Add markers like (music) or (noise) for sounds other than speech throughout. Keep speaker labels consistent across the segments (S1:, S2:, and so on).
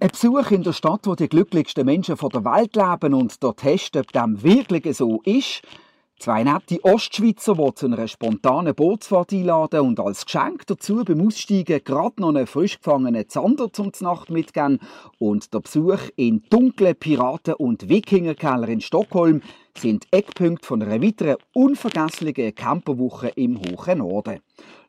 S1: Ein Besuch in der Stadt, wo die glücklichsten Menschen der Welt leben und der Test, ob dem wirklich so ist, Zwei nette Ostschweizer, die zu einer spontanen Bootsfahrt einladen und als Geschenk dazu beim Aussteigen gerade noch einen frisch gefangenen Zander zum Nacht mitgeben. Und der Besuch in dunklen Piraten- und Wikingerkeller in Stockholm sind Eckpunkte von einer weiteren unvergesslichen Camperwoche im hohen Norden.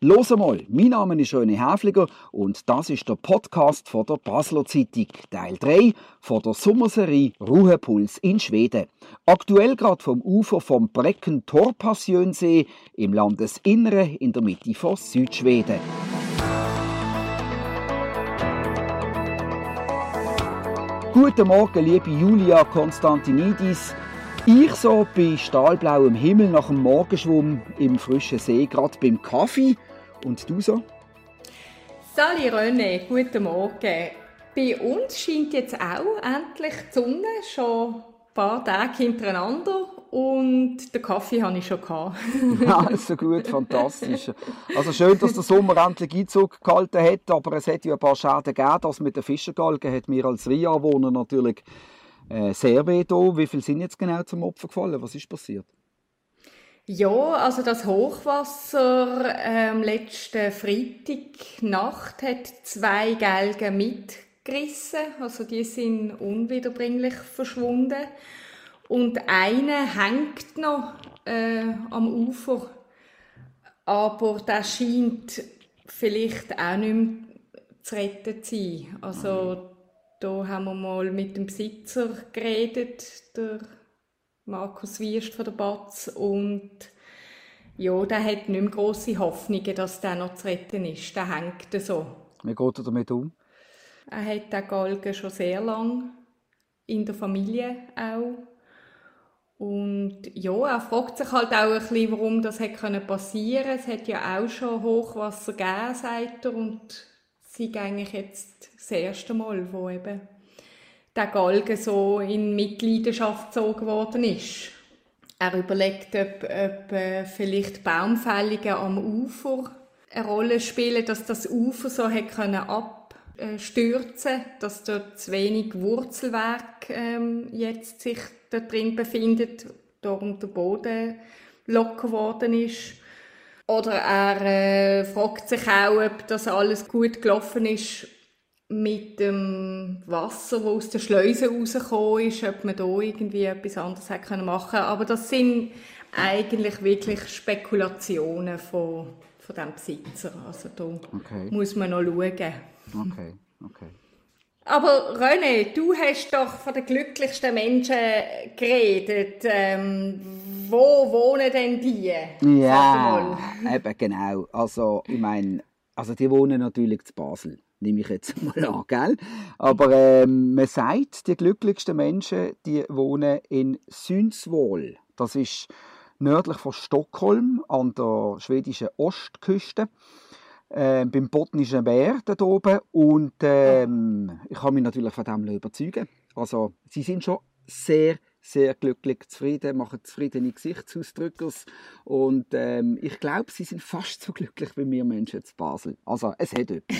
S1: Los mal, mein Name ist René Häfliger und das ist der Podcast von der Basler Zeitung, Teil 3 von der Sommerserie Ruhepuls in Schweden. Aktuell gerade vom Ufer vom Brecken Torpassjönsee im Landesinneren in der Mitte von Südschweden. Guten Morgen, liebe Julia Konstantinidis. Ich so bei stahlblauem Himmel nach dem Morgenschwumm im frischen See, gerade beim Kaffee. Und du so?
S2: Sali René, guten Morgen. Bei uns scheint jetzt auch endlich die Sonne, schon ein paar Tage hintereinander und den Kaffee habe ich schon gehabt. (laughs)
S1: ja, so gut, fantastisch. Also schön, dass der Sommer endlich Einzug gehalten hat, aber es hat ja ein paar Schäden gegeben. Das mit den Fischergalgen hat mir als Ria-Wohner natürlich äh, sehr weh da. Wie viele sind jetzt genau zum Opfer gefallen? Was ist passiert?
S2: Ja, also das Hochwasser ähm, letzten Freitag Nacht hat zwei Galgen mitgerissen, also die sind unwiederbringlich verschwunden und eine hängt noch äh, am Ufer, aber das scheint vielleicht auch nicht mehr zu retten zu sein. Also da haben wir mal mit dem Besitzer geredet, der Markus Wierst von der Batz und ja, der hat nicht mehr grosse Hoffnungen, dass der noch zu retten ist. Der hängt so.
S1: Wie geht er damit um?
S2: Er hat den Galgen schon sehr lang in der Familie auch. Und ja, er fragt sich halt auch ein bisschen, warum das hätte passieren können. Es hat ja auch schon Hochwasser gegeben, sagt er. Und sie eigentlich jetzt das erste Mal, wo eben der Galgen so in Mitleidenschaft gezogen worden ist. Er überlegt, ob, ob äh, vielleicht Baumfällungen am Ufer eine Rolle spielen, dass das Ufer so hätte können abstürzen, dass dort zu wenig Wurzelwerk ähm, jetzt sich da drin befindet, darum der Boden locker geworden ist. Oder er äh, fragt sich auch, ob das alles gut gelaufen ist mit dem Wasser, das aus der Schleuse rausgekommen ist, ob man da irgendwie etwas anderes hätte machen können. Aber das sind eigentlich wirklich Spekulationen von, von dem Besitzer. Also da okay. muss man noch schauen.
S1: Okay, okay.
S2: Aber René, du hast doch von den glücklichsten Menschen geredet. Ähm, wo wohnen denn die?
S1: Ja, (laughs) eben genau. Also ich meine, also die wohnen natürlich zu Basel nehme ich jetzt (laughs) mal an, gell? Aber ähm, man sagt, die glücklichsten Menschen, die wohnen in Sundsvall. Das ist nördlich von Stockholm an der schwedischen Ostküste. Äh, beim Botnischen Meer dort oben und ähm, ich kann mich natürlich von dem überzeugen. Also sie sind schon sehr sehr glücklich, zufrieden, machen zufriedene Gesichtsausdrücke und ähm, ich glaube, sie sind fast so glücklich wie wir Menschen zu Basel. Also es hat etwas.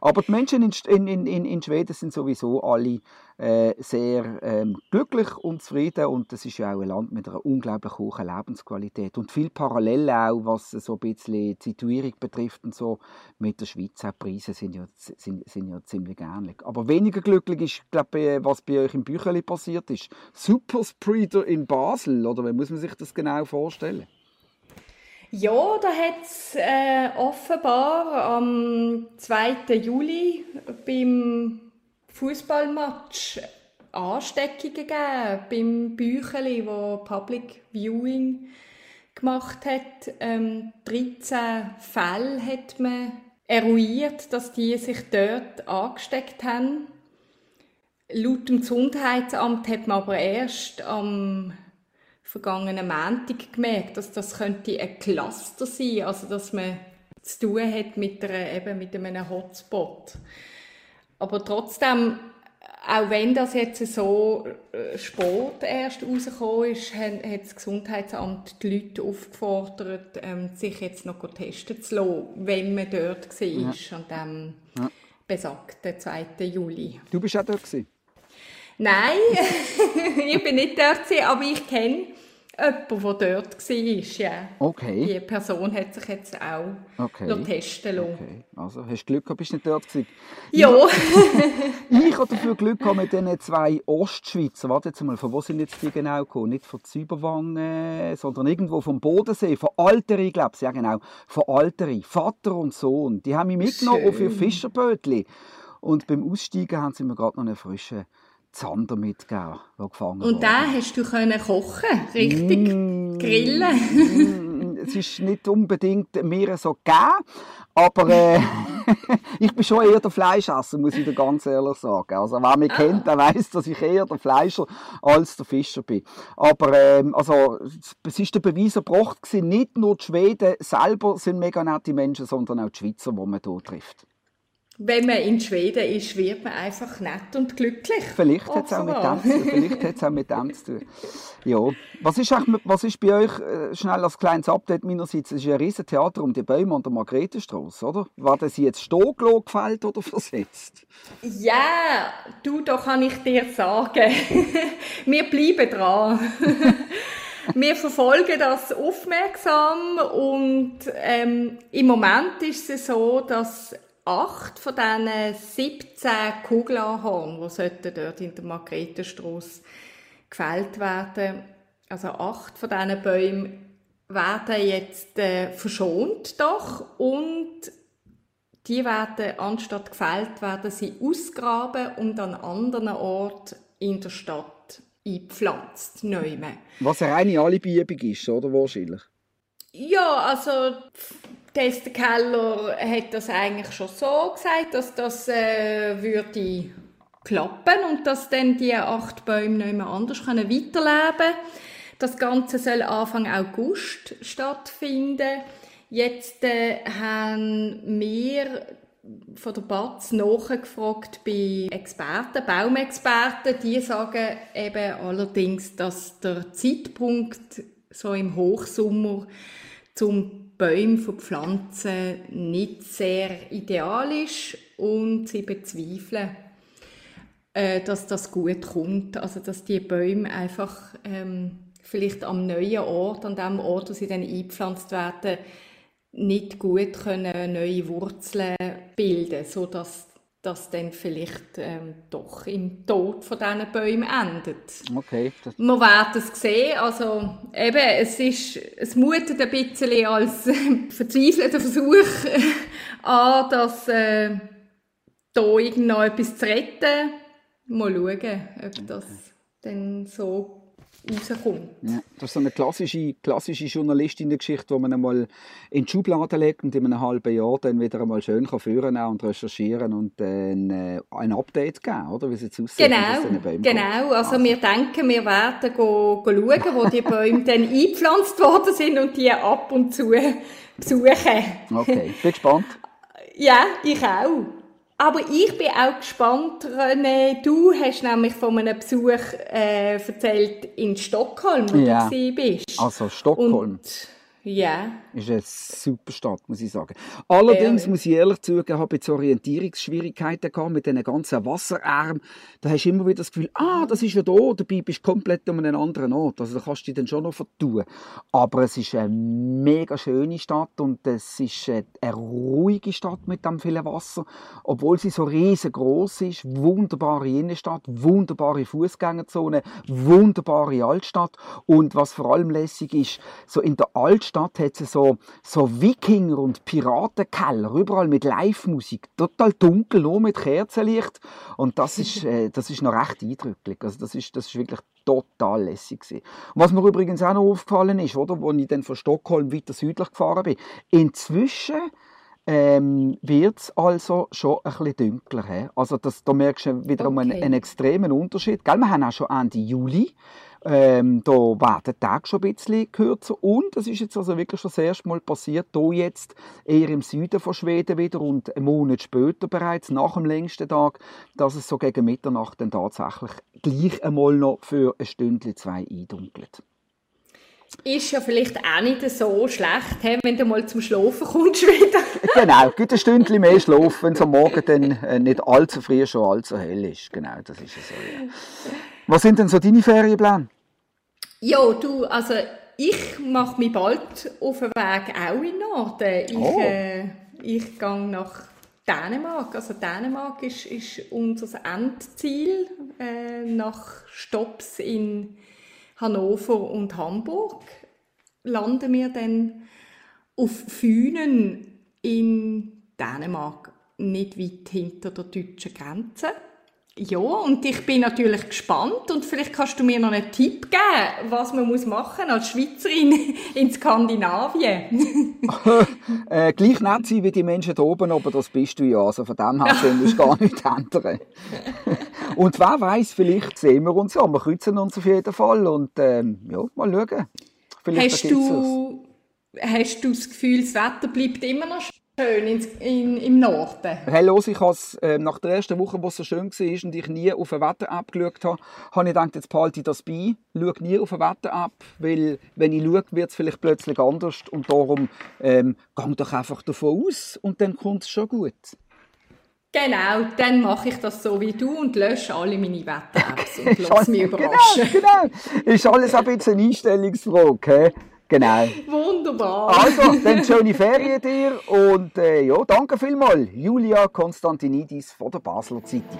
S1: Aber die Menschen in, in, in, in Schweden sind sowieso alle äh, sehr ähm, glücklich und zufrieden und das ist ja auch ein Land mit einer unglaublich hohen Lebensqualität und viel parallel auch, was so ein bisschen die Situierung betrifft und so mit der Schweiz. Auch die Preise sind ja, sind, sind ja ziemlich ähnlich. Aber weniger glücklich ist, glaube was bei euch im Bücheli passiert ist. Super Spreader in Basel, oder wie muss man sich das genau vorstellen?
S2: Ja, da hat es äh, offenbar am 2. Juli beim Fußballmatch Ansteckungen gegeben beim Bücheli, wo Public Viewing gemacht hat. Ähm, 13 Fälle hat man eruiert, dass die sich dort angesteckt haben. Laut dem Gesundheitsamt hat man aber erst am vergangenen Montag gemerkt, dass das könnte ein Cluster sein, also dass man zu tun hat mit, einer, eben mit einem Hotspot. Aber trotzdem, auch wenn das jetzt so äh, spät erst rausgekommen ist, hat das Gesundheitsamt die Leute aufgefordert, ähm, sich jetzt noch testen zu lassen, wenn man dort war, ja. an dem besagten 2. Juli.
S1: Du bist auch dort gewesen?
S2: Nein, (laughs) ich bin nicht dort gewesen, aber ich kenne jemanden, der dort war. Ja.
S1: Okay.
S2: Die Person hat sich jetzt auch
S1: Okay.
S2: testen lassen.
S1: Okay, also hast du Glück gehabt, bist du nicht dort gewesen.
S2: Ja,
S1: Ich habe (laughs) dafür Glück gehabt mit diesen zwei Ostschweizer. Warte jetzt mal, von wo sind jetzt die genau gekommen? Nicht von Zyberwangen, sondern irgendwo vom Bodensee, von Alteri, glaube ich. Ja, genau, von Alteri. Vater und Sohn. Die haben mich mitgenommen
S2: Schön.
S1: auf ihr Fischerbötli. Und beim Aussteigen haben sie mir gerade noch einen frischen Zander mitgegeben, der gefangen
S2: und da hast du können kochen, richtig
S1: Mm.
S2: grillen.
S1: Mm, es ist nicht unbedingt mir so gegeben, aber äh, (laughs) ich bin schon eher der Fleischesser, muss ich dir ganz ehrlich sagen. Also wer mich kennt, der weiß, dass ich eher der Fleischer als der Fischer bin. Aber ähm, also es ist der Beweis erbracht gewesen, nicht nur die Schweden selber sind mega nette Menschen, sondern auch die Schweizer, die man hier trifft.
S2: Wenn man in Schweden ist, wird man einfach nett und glücklich.
S1: Vielleicht hat es auch, mit dem. Vielleicht hat's auch mit dem zu tun. Ja. Was ist, was ist bei euch, äh, schnell als kleines Update meinerseits, es ist ein riesen Theater um die Bäume an der Margretenstrasse, oder? Werden sie jetzt gelassen, gefällt oder versetzt?
S2: Ja, du, da kann ich dir sagen, (laughs) wir bleiben dran. (laughs) wir verfolgen das aufmerksam und ähm, im Moment ist es so, dass acht von diesen 17 Kugelanhorn, die sollten dort in der Margretenstrasse gefällt werden, also acht von diesen Bäumen werden jetzt äh, verschont doch und die werden, anstatt gefällt, werden sie ausgraben und an anderen Orten in der Stadt eingepflanzt. Neume.
S1: Was eine reine Alibi-Übung ist, oder? Wahrscheinlich.
S2: Ja, also Tester Keller hat das eigentlich schon so gesagt, dass das äh, würde klappen und dass dann die acht Bäume nicht mehr anders können weiterleben Das Ganze soll Anfang August stattfinden. Jetzt äh, haben wir von der BATS nachgefragt bei Experten, Baumexperten. Die sagen eben allerdings, dass der Zeitpunkt so im Hochsommer zum Bäume von Pflanzen nicht sehr ideal ist und sie bezweifeln, äh, dass das gut kommt. Also dass die Bäume einfach ähm, vielleicht am neuen Ort, an dem Ort, wo sie dann eingepflanzt werden, nicht gut können neue Wurzeln bilden, so dass das dann vielleicht ähm, doch im Tod von diesen Bäumen endet.
S1: Okay. Das,
S2: Wir werden es sehen. Also, eben, es, ist, es mutet ein bisschen als äh, verzweifelter Versuch äh, (laughs) an, dass äh, da irgend noch etwas zu retten. Mal schauen, ob das dann so rauskommt.
S1: ja, das ist so eine klassische, klassische Journalistinnen-Geschichte, die man einmal in die Schublade legt und in einem halben Jahr dann wieder einmal schön kann führen kann und recherchieren und dann äh, ein Update geben, oder? Wie es jetzt aussieht.
S2: Genau, genau.
S1: geht.
S2: Also wir denken, wir werden go, go schauen, wo die Bäume dann (laughs) eingepflanzt worden sind und die ab und zu besuchen.
S1: Okay, bin gespannt.
S2: Ja, ich auch. Aber ich bin auch gespannt, René. Du hast nämlich von einem Besuch äh, erzählt in Stockholm, wo
S1: Ja.
S2: du bist.
S1: Also Stockholm.
S2: Und, ja,
S1: ist eine super Stadt, muss ich sagen. Allerdings
S2: Ehrlich.
S1: muss ich ehrlich zugeben, habe ich jetzt Orientierungsschwierigkeiten gehabt mit diesen ganzen Wasserarmen. Da hast du immer wieder das Gefühl, ah, das ist ja da, dabei bist du komplett an einem anderen Ort. Also da kannst du dich dann schon noch vertun. Aber es ist eine mega schöne Stadt und es ist eine eine ruhige Stadt mit dem vielen Wasser, obwohl sie so riesengroß ist. Wunderbare Innenstadt, wunderbare Fußgängerzone, wunderbare Altstadt und was vor allem lässig ist, so in der Altstadt hat es so so Wikinger und Piratenkeller überall mit Live-Musik, total dunkel, nur mit Kerzenlicht und das ist (laughs) äh, das ist noch recht eindrücklich. Also das ist das ist wirklich total lässig gewesen. Und was mir übrigens auch noch aufgefallen ist, oder, als ich dann von Stockholm weiter südlich gefahren bin, inzwischen ähm, wird es also schon ein bisschen dunkler. He? Also das, da merkst du wieder mal einen,
S2: Okay.
S1: einen extremen Unterschied. Gell? Wir haben auch schon Ende Juli. Ähm, da werden die Tage schon ein bisschen kürzer und es ist jetzt also wirklich schon das erste Mal passiert, hier jetzt eher im Süden von Schweden wieder und einen Monat später bereits, nach dem längsten Tag, dass es so gegen Mitternacht dann tatsächlich gleich einmal noch für ein Stündchen, zwei eindunkelt.
S2: Ist ja vielleicht auch nicht so schlecht, wenn du mal zum Schlafen kommst wieder. (laughs)
S1: genau, gut ein Stündchen mehr schlafen, wenn es am Morgen dann äh, nicht allzu früh schon allzu hell ist. Genau, das ist es so, ja. Was sind denn so deine Ferienpläne?
S2: Ja, du, also ich mache mich bald auf den Weg auch in den Norden. Ich, oh. äh, ich gehe nach Dänemark. Also Dänemark ist, ist unser Endziel äh, nach Stops in Hannover und Hamburg. Landen wir dann auf Fünen in Dänemark, nicht weit hinter der deutschen Grenze. Ja, und ich bin natürlich gespannt und vielleicht kannst du mir noch einen Tipp geben, was man muss machen als Schweizerin (laughs) in Skandinavien. (laughs)
S1: äh, gleich nett sein wie die Menschen hier oben, aber das bist du ja, also von dem her (laughs) musst du gar nicht ändern. und wer weiß, vielleicht sehen wir uns ja, wir kreuzen uns auf jeden Fall und ähm, ja, mal schauen.
S2: Vielleicht hast du, hast du das Gefühl, das Wetter bleibt immer noch schön in, in, im Norden.
S1: Hey, los, ich has, äh, nach der ersten Woche, wo es so schön war und ich nie auf ein Wetter-App geschaut habe, habe ich gedacht, jetzt behalte ich das bei, schaue nie auf ein Wetter-App, weil wenn ich schaue, wird es vielleicht plötzlich anders und darum ähm, gang doch einfach davon aus und dann kommt es schon gut.
S2: Genau, dann mache ich das so wie du und lösche alle meine Wetter-Apps und (laughs) lasse mich überraschen.
S1: Genau, genau. Ist alles ein bisschen eine Einstellungsfrage. Genau.
S2: Wunderbar.
S1: Also, dann (laughs) schöne Ferien dir und äh, ja, danke vielmals, Julia Konstantinidis von der Basler Zeitung.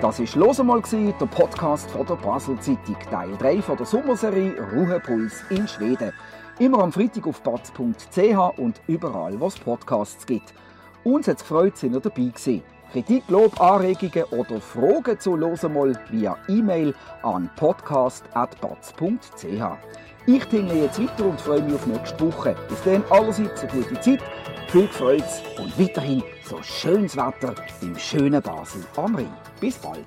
S1: Das war «Los einmal», der Podcast von der Basler Zeitung, Teil 3 von der Sommerserie «Ruhepuls in Schweden». Immer am Freitag auf batz.ch und überall, wo es Podcasts gibt. Uns hat es gefreut, dass ihr dabei gewesen. Kritik, Lob, Anregungen oder Fragen zu «Hören mal» via E-Mail an podcast.batz.ch. Ich tingle jetzt weiter und freue mich auf nächste Woche. Bis dann allerseits eine gute Zeit, viel Freude und weiterhin so schönes Wetter im schönen Basel am Rhein. Bis bald.